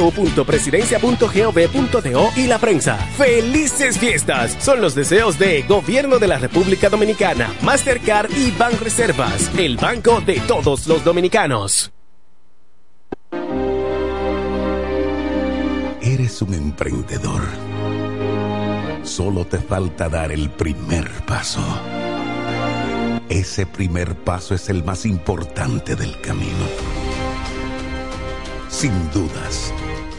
www.presidencia.gov.do y la prensa. ¡Felices fiestas! Son los deseos de Gobierno de la República Dominicana, Mastercard y Banreservas, el banco de todos los dominicanos. Eres un emprendedor. Solo te falta dar el primer paso. Ese primer paso es el más importante del camino. Sin dudas,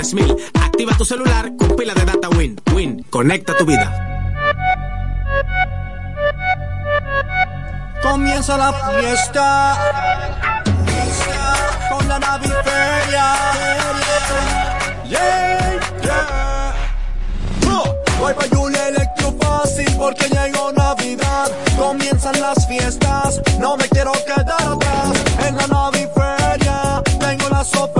3000 Activa tu celular con pila de data Win. Win, conecta tu vida. Comienza la fiesta con la naviferia. Yeah, yeah. Oh, voy pa' Julia Electro fácil porque llegó Navidad. Comienzan las fiestas, no me quiero quedar atrás. En la naviferia tengo las ofertas,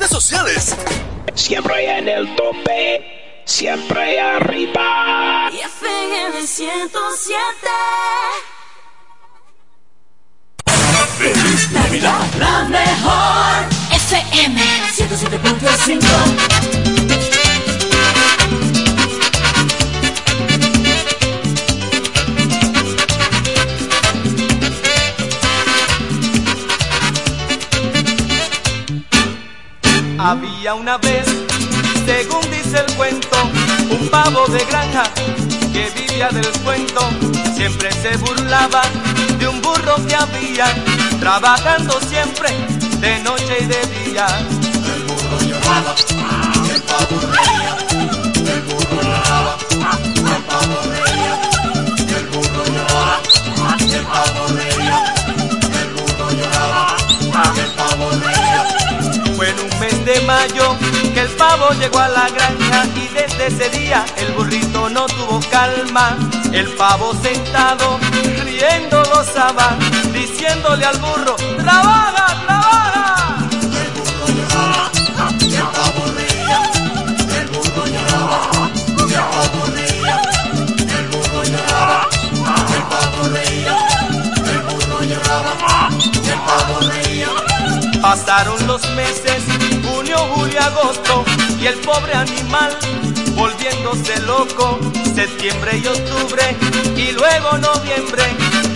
redes sociales. Siempre en el tope, siempre arriba. Y FM 107. Feliz Navidad, La mejor FM 107.5. Había una vez, según dice el cuento, un pavo de granja que vivía del cuento. Siempre se burlaba de un burro que había, trabajando siempre de noche y de día. El burro lloraba, el pavo reía. El burro lloraba, el pavo reía. De mayo que el pavo llegó a la granja y desde ese día el burrito no tuvo calma. El pavo sentado, riendo gozaba, diciéndole al burro, ¡trabaja, trabaja! El burro lloraba, el pavo reía. El burro lloraba, el pavo reía. El burro lloraba, el pavo reía. El burro lloraba, el pavo reía. Pasaron los meses, junio, julio, agosto, y el pobre animal volviéndose loco, septiembre y octubre, y luego noviembre,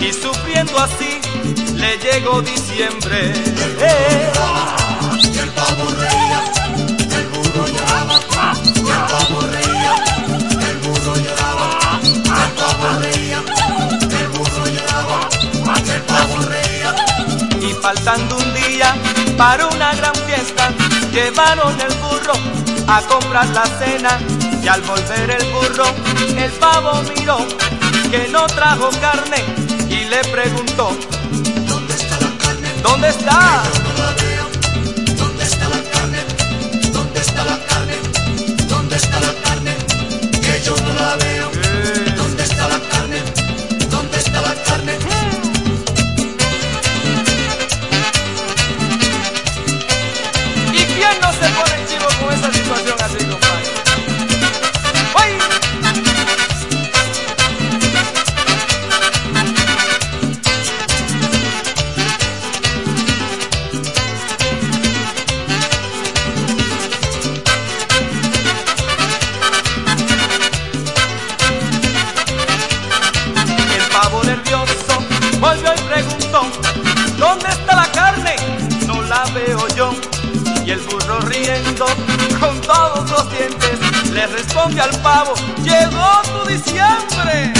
y sufriendo así, le llegó diciembre. Eh. Y el pavo reía, el burro lloraba, el pavo reía, el burro lloraba, el pavo reía, el burro lloraba, el pavo reía. Y faltando un día para una gran fiesta, llevaron el burro a comprar la cena. Y al volver el burro, el pavo miró que no trajo carne y le preguntó: ¿Dónde está la carne? ¿Dónde está? ¿Dónde está la carne? ¿Dónde está la carne? ¿Dónde está la carne? Responde al pavo, llegó tu diciembre.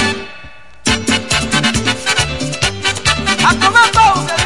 A comer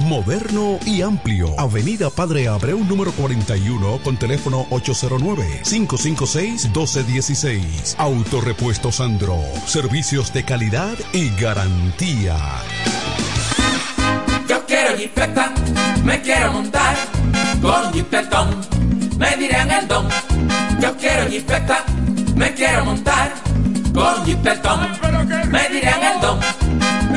Moderno y amplio. Avenida Padre Abreu número 41 con teléfono 809-556-1216. Autorepuesto Sandro. Servicios de calidad y garantía. Yo quiero jipeta, me quiero montar con jipetón, me dirán el don. Yo quiero jipeta, me quiero montar con jipetón, me dirán el don.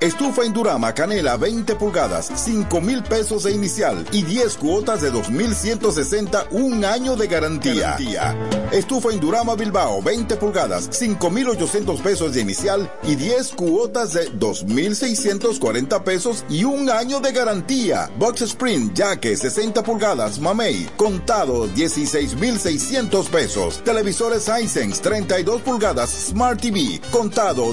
Estufa Indurama Canela 20 pulgadas, 5 mil pesos de inicial y 10 cuotas de 2,160, un año de garantía. Estufa Indurama Bilbao 20 pulgadas, 5,800 pesos de inicial y 10 cuotas de 2,640 pesos y un año de garantía. Box Sprint Jaque 60 pulgadas, Mamey, contado 16,600 pesos. Televisores Hisense 32 pulgadas, Smart TV, contado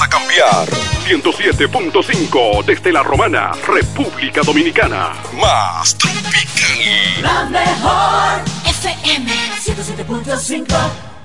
a cambiar. 107.5 desde la Romana, República Dominicana. Más tropical. La mejor FM 107.5.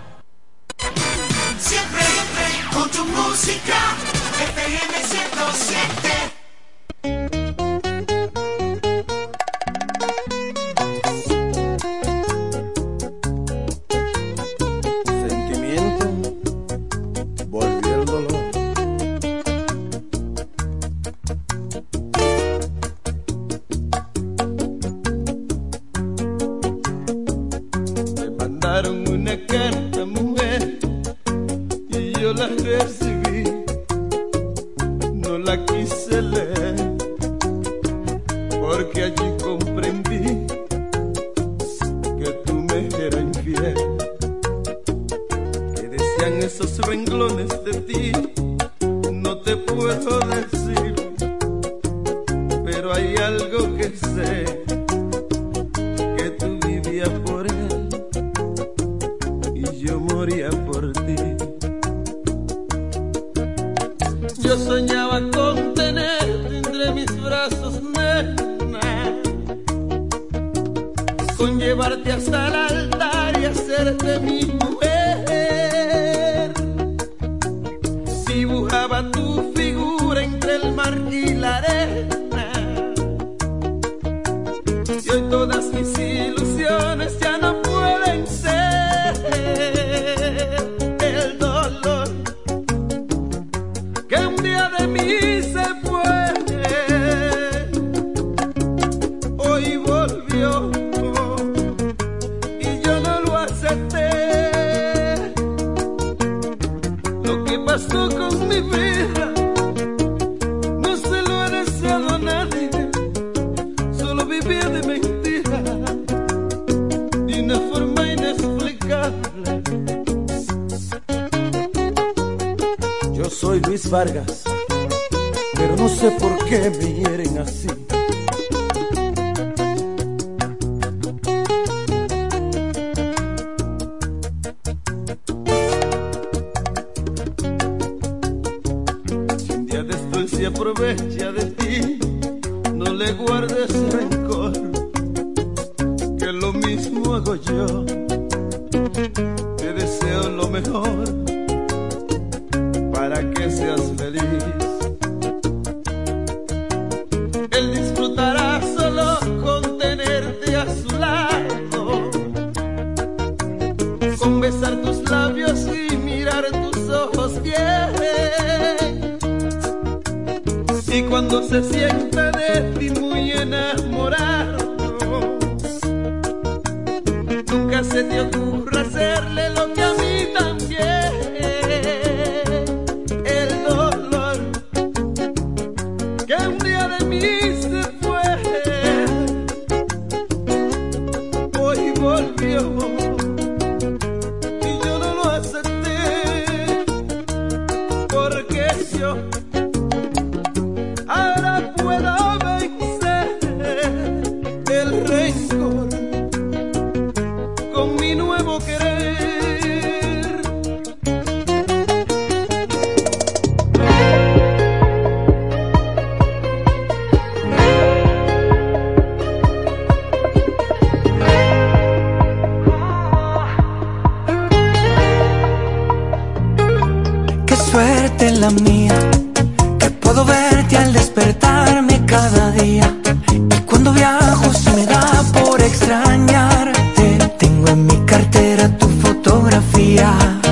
de forma inexplicable. Yo soy Luis Vargas, pero no sé por qué me hieren así. 地呀。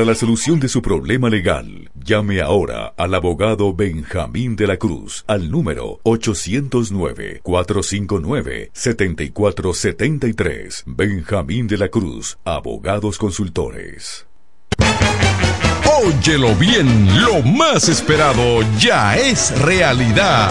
Para la solución de su problema legal, llame ahora al abogado Benjamín de la Cruz al número 809-459-7473. Benjamín de la Cruz, Abogados Consultores. Óyelo bien, lo más esperado ya es realidad.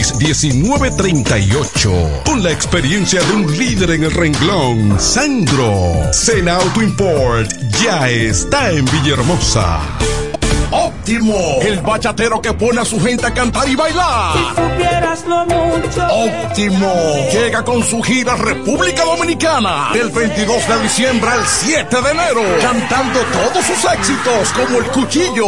809-866-1938. Con la experiencia de un líder en el renglón, Sandro. Sena Auto Import ya está en Villahermosa. Óptimo, el bachatero que pone a su gente a cantar y bailar. Si supieras lo mucho. Óptimo, llega con su gira República Dominicana del 22 de diciembre al 7 de enero, cantando todos sus éxitos como el cuchillo.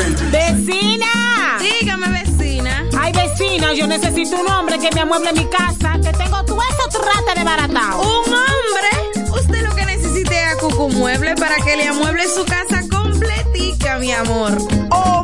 yo necesito un hombre que me amueble mi casa, que tengo todo eso trata de baratado. ¿Un hombre? Usted lo que necesite es a Cucu Mueble para que le amueble su casa completica, mi amor. Oh,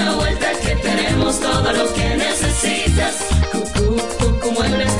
Una vuelta que tenemos todo lo que necesitas. Cucú, Cucú Muebles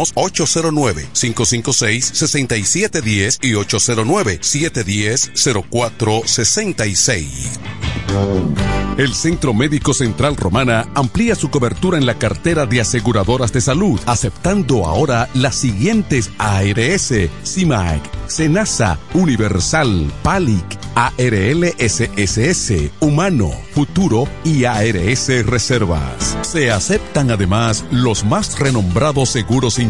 Teléfonos 809-556-6710 y 809-710-0466. El Centro Médico Central Romana amplía su cobertura en la cartera de aseguradoras de salud, aceptando ahora las siguientes ARS, CIMAC, SENASA, Universal, PALIC, ARLSSS, Humano, Futuro y ARS Reservas. Se aceptan además los más renombrados seguros internacionales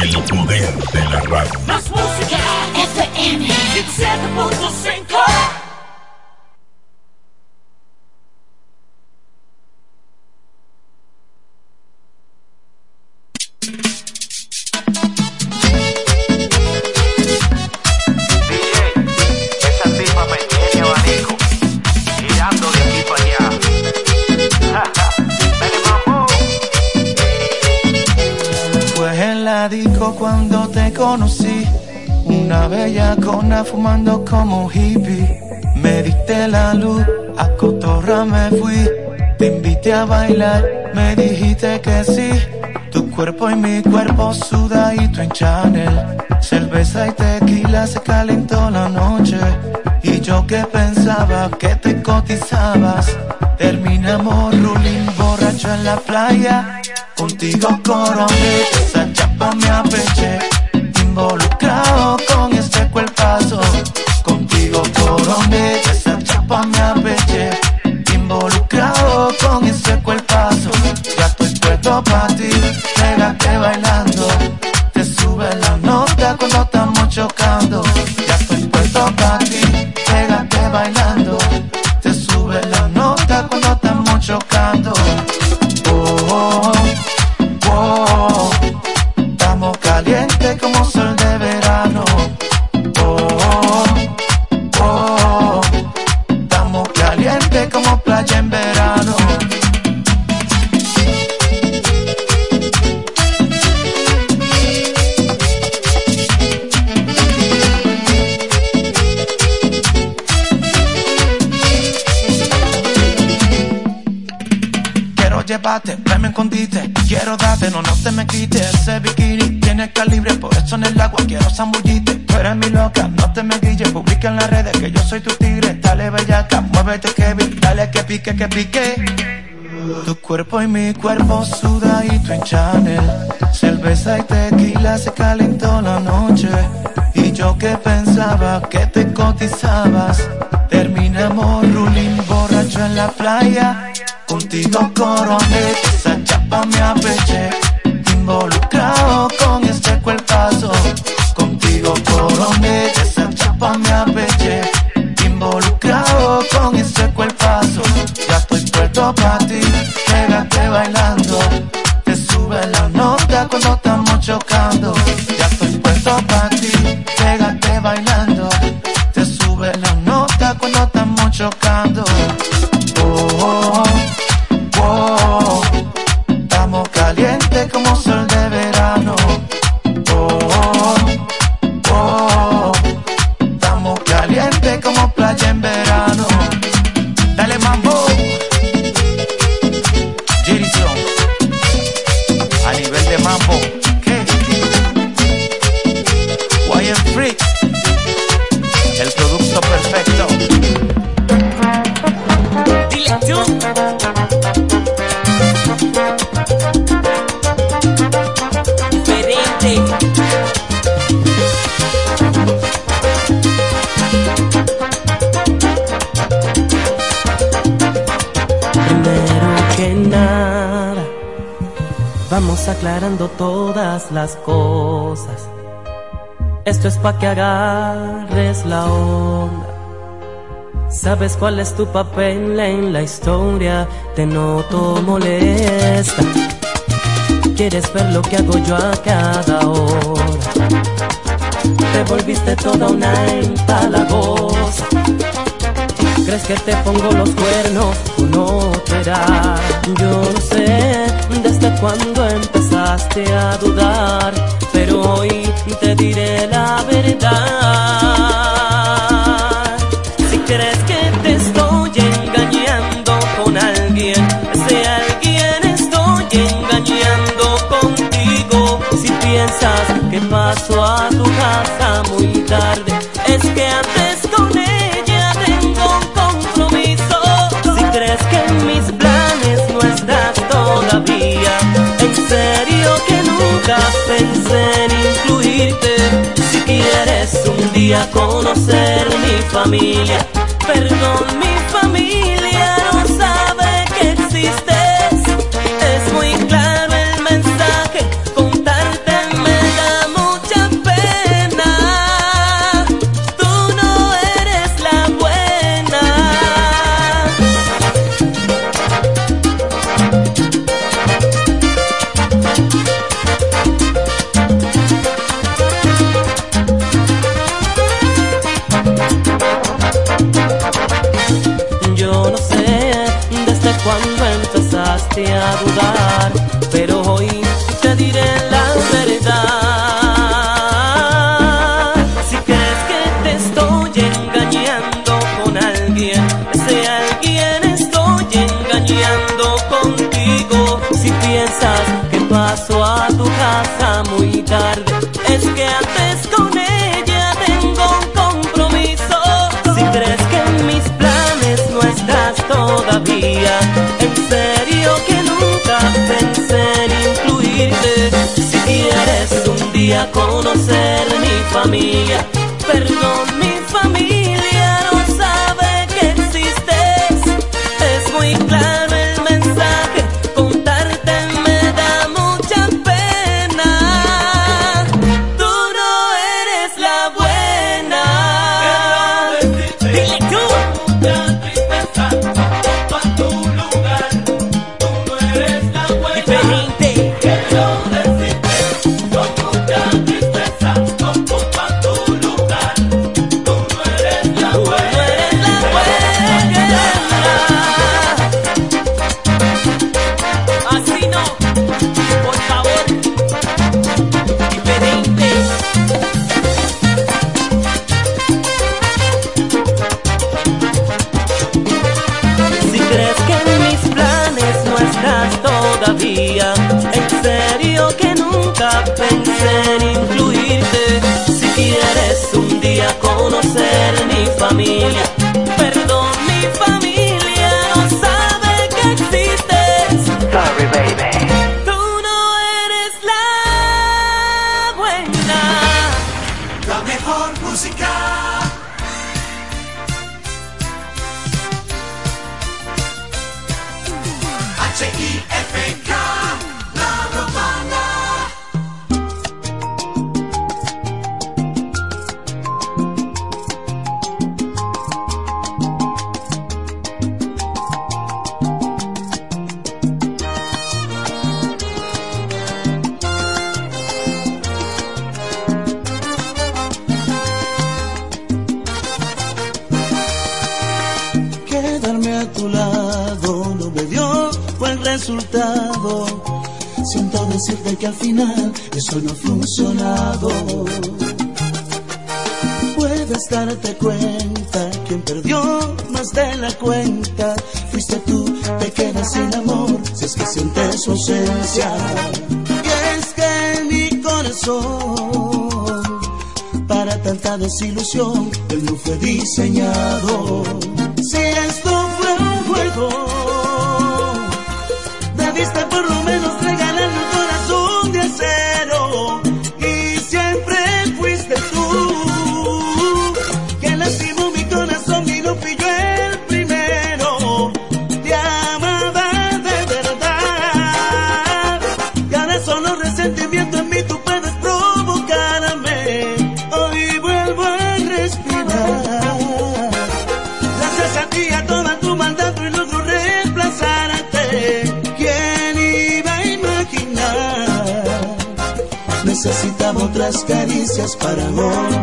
El poder de la radio. Más música. FM 107.5 cuando te conocí, una bella cona fumando como hippie. Me diste la luz, a cotorra me fui. Te invité a bailar, me dijiste que sí. Tu cuerpo y mi cuerpo sudadito en Chanel. Cerveza y tequila se calentó la noche. Y yo que pensaba que te cotizabas. Terminamos ruling borracho en la playa. Contigo coroné, esa chapa me apeché. Involucrado con este cuerpazo. Contigo coroné, esa chapa me apeché. Involucrado con ese cuerpazo. Ya estoy puesto para ti, pégate bailando. Te sube la nota cuando estamos chocando. Ya estoy puesto para ti, pégate bailando. Chocando. Que pique. Tu cuerpo y mi cuerpo sudadito en Chanel. Cerveza y tequila se calentó la noche. Y yo que pensaba que te cotizabas. Terminamos ruling borracho en la playa. Contigo coroné, esa chapa me apeché. Involucrado con este cuerpazo. Contigo coroné, esa chapa me apeché. Involucrado con ese cuerpazo. Puesto ti, pégate bailando. Te sube la nota cuando estamos chocando. las cosas. Esto es pa que agarres la onda. Sabes cuál es tu papel en la historia, te noto molesta. Quieres ver lo que hago yo a cada hora. Te volviste toda una empalagosa. ¿Crees que te pongo los cuernos? O no te da. Yo no sé desde cuando empezaste a dudar, pero hoy te diré la verdad. Si crees que te estoy engañando con alguien, ese alguien estoy engañando contigo. Si piensas que paso a tu casa muy tarde, es que a conocer mi familia. Perdón. conocer mi familia. las caricias para vos.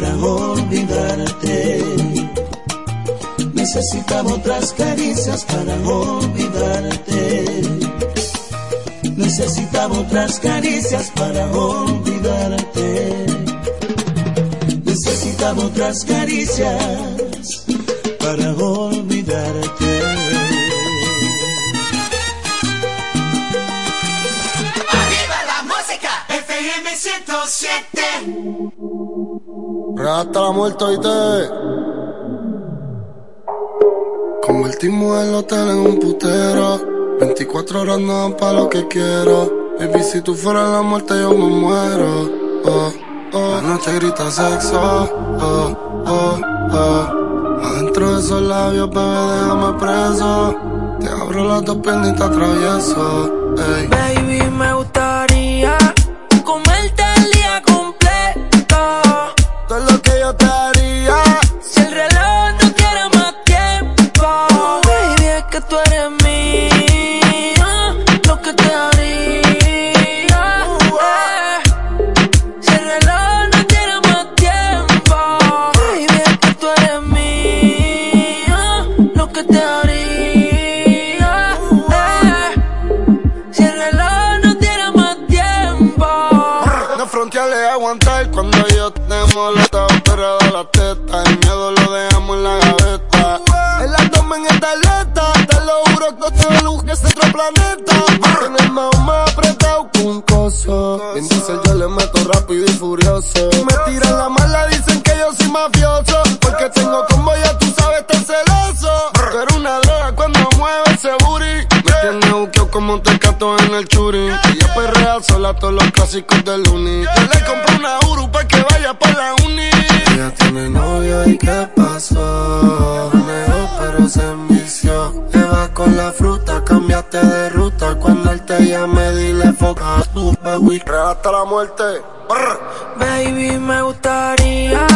para olvidarte. Necesitaba otras caricias para olvidarte. Necesitaba otras caricias para olvidarte. Necesitaba otras caricias para olvidarte. Arriba la música, FM 107 Real la muerte, te Convertimos el hotel en un putero. 24 horas no dan pa' lo que quiero. Baby, si tú fueras la muerte, yo me muero. Oh, oh. La noche grita sexo. Oh, oh, oh. Adentro de esos labios, bebé, déjame preso. Te abro las dos piernas y te atravieso. Ey. Baby, me pasó pero se envició. Eva con la fruta, cambiaste de ruta. Cuando él te llame dile foca tu baby hasta la muerte. Baby me gustaría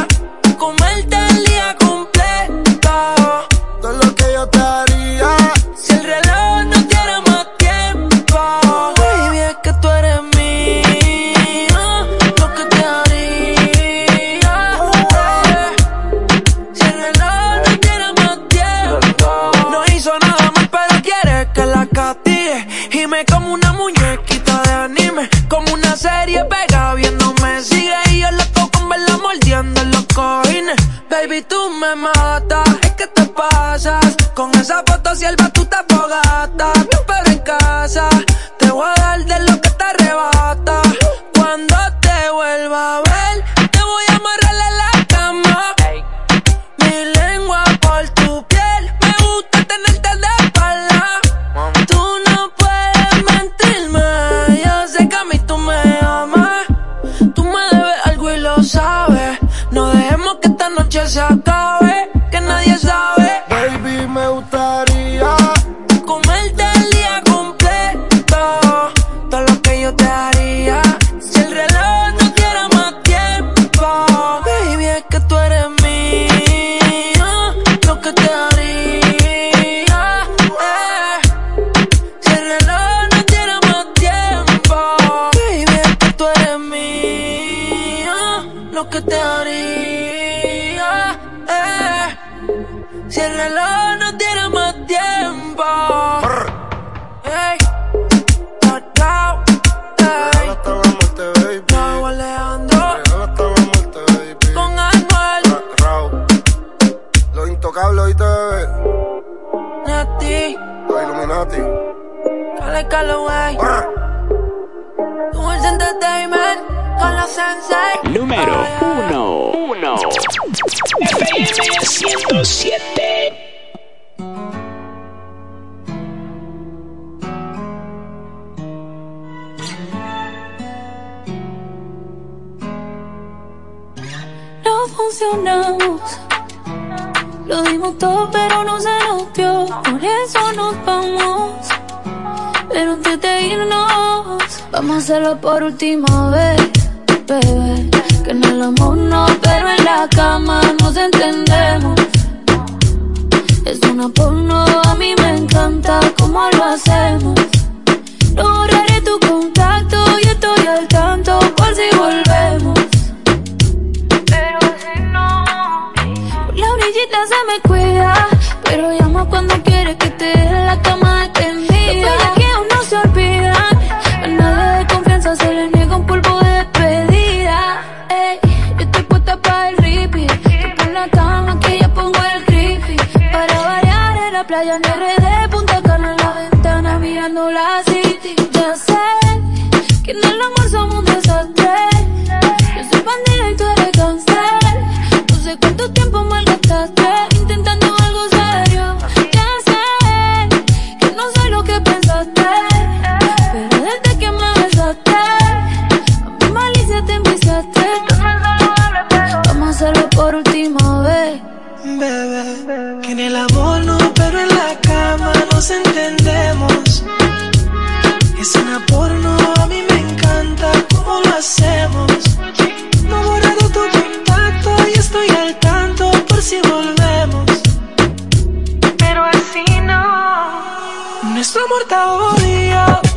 Illuminati. Cale Calloway. Dulce Entertainment. Con la Sensei. Número Ay, ay. uno. Uno. FM 107. No funcionamos. Lo dimos todo, pero no se nos dio. Por eso nos vamos. Pero antes de irnos, vamos a hacerlo por última vez, bebé. Que en el amor no, pero en la cama nos entendemos. Es una porno, a mí me encanta cómo lo hacemos. No tu contacto y estoy al tanto por si volvemos. Que en el amor somos un desastre. Yo soy bandida y tú eres cáncer. No sé cuánto tiempo malgastaste intentando algo serio. Ya sé que no soy lo que pensaste. Pero desde que me besaste, a mi malicia te envisaste. Vamos a hacerlo por última vez. Bebé, que en el amor no, pero en la cama nos entendemos. Es una porno, cómo hacemos. No he borrado tu contacto y estoy al tanto por si volvemos. Pero así no. Nuestro amor está odio.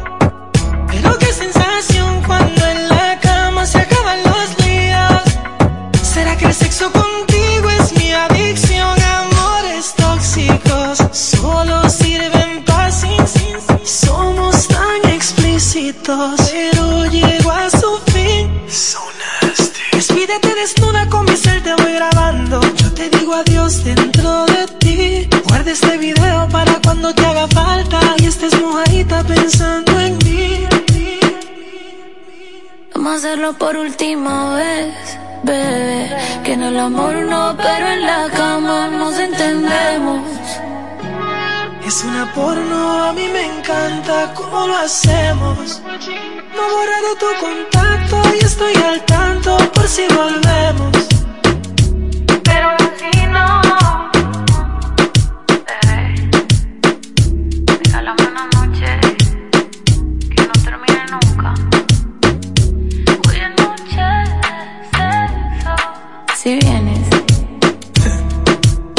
Por última vez, bebé. Que en el amor no, pero en la cama nos entendemos. Es una porno, a mí me encanta cómo lo hacemos. No he borrado tu contacto y estoy al tanto por si volvemos.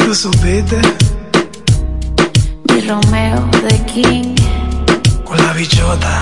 ¿Tú supiste? mi Romeo de King. Con la bichota.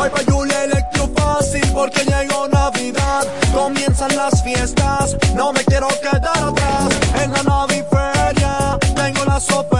Voy pa' Julia Electro fácil porque llegó Navidad. Comienzan las fiestas, no me quiero quedar atrás. En la naviferia tengo las ofertas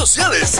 sociales.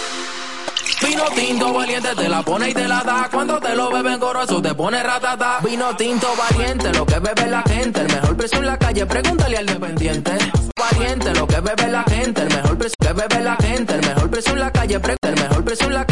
Vino tinto valiente te la pone y te la da. Cuando te lo beben goroso te pone ratata. Vino tinto valiente, lo que bebe la gente. El mejor precio en la calle, pregúntale al dependiente. Valiente, lo que bebe la gente. El mejor precio que bebe la gente. El mejor precio en la calle, el mejor precio en la